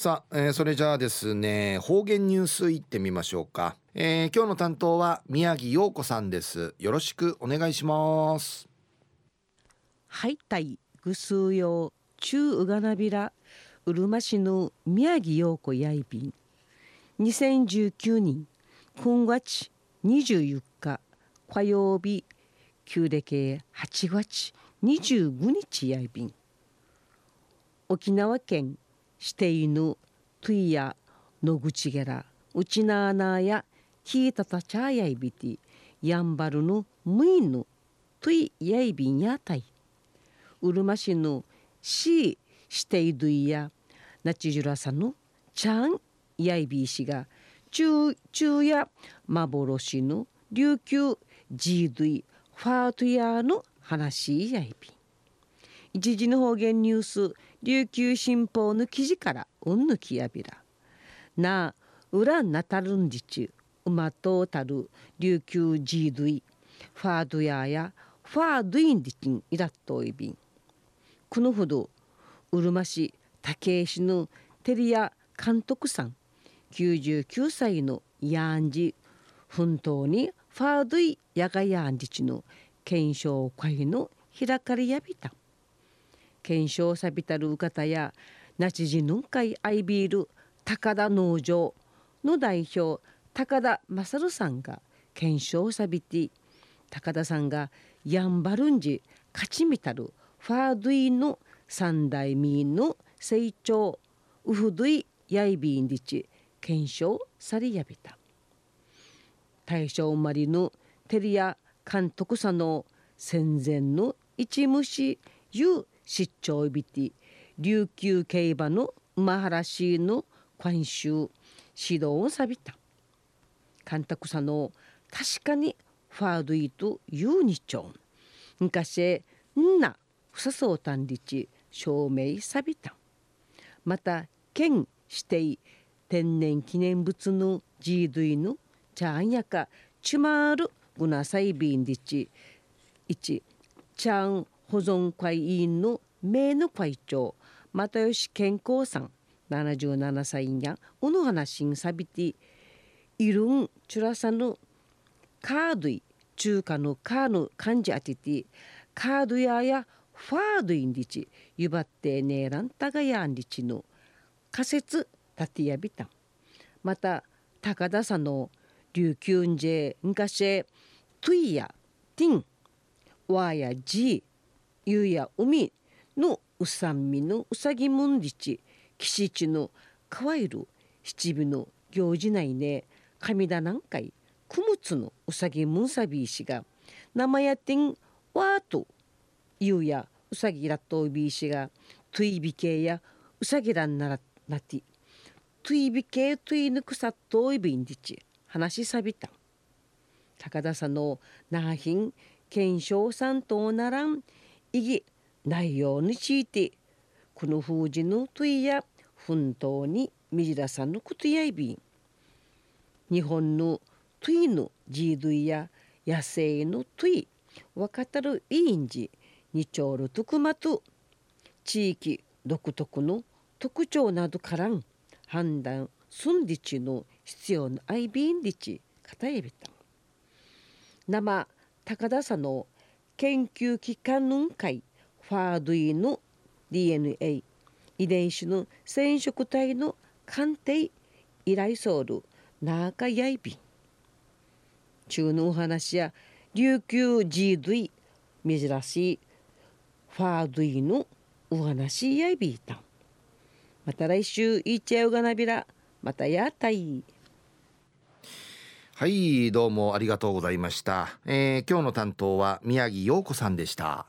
さあ、えー、それじゃあですね方言ニュースいってみましょうか、えー、今日の担当は宮城陽子さんです。よろしくお願いします。はいたいぐすうよう中うがなびらうるま市の宮城陽子やいびん。2019年9月24日火曜日旧暦8月25日やいびん。沖縄県していぬトゥイのぐちげらうちなあなあやひいたたちゃやいびてやんばるぬむいぬといやいびんやたい。うるましぬししていどいやなちじゅらさぬちゃんやいびいしがちゅうちゅうやまぼろしぬ幻の琉球ジードどいファートやヤの話やいびん。一時の方言ニュース琉球新報の記事からうんぬきやびら。な裏なたるんじちうまとたる琉球ジードゥイファードヤやファードインディチンイラットイビンこのほどうるま市竹石の照屋監督さん99歳のヤンジ奮闘にファードイヤガヤンジチの検証会の開かれやびた。検証さびたるう方や那智寺ぬんかいアイビール高田農場の代表高田勝さんが検証さびて高田さんがやんばるんじ勝ちみたるファードゥイの三代民の成長ウフドゥイヤイビンディチ検証されやびた。大正生まれのテリア監督者の戦前の一虫ゆ出張びて琉球競馬の馬原市の監修指導をさびた。監督者の確かにファードイとユーニチョン昔んなふさそうたんりち証明さびた。また県指定天然記念物のジードイのチャンヤカチュマールグナサイビンディチ1チャン保存会委員の名の会長又吉健康さん77歳やおの話んさびているんちゅらさのカードイ中華のカーの漢字当ててカードややファードインリチゆばってねえらんたがやんりちの仮説立てやびた。また高田さんの琉球んじえ昔トゥイやティンワーやジーゆうや海のうさんみのうさぎむんりち。岸地のかわいる七尾の行事内ね神田南海くむつのうさぎむんさびいしが生やてんわーとゆうやうさぎらっとびいしがトゥイビケやうさぎらんならなてトゥイビケトゥイぬくさっといびんりち話しさびた。高田さんのなひん検証さんとおならん意義内容についてこの封じの問いや奮闘にみじらさんのことやいびん。日本の問いのジードゥや野生の問いわかたるいいんじにちょうるとくまと地域独特の特徴などからん判断すんりちの必要なアイビンリチ片えびた。生高田さんの研究機関の会ファードイの DNA 遺伝子の染色体の鑑定依頼ソウルナーカヤイビン。中のお話や琉球ジードイ珍しいファードイのお話やいびいたまた来週いっちゃうがなびら。またやったい。はいどうもありがとうございました、えー、今日の担当は宮城陽子さんでした。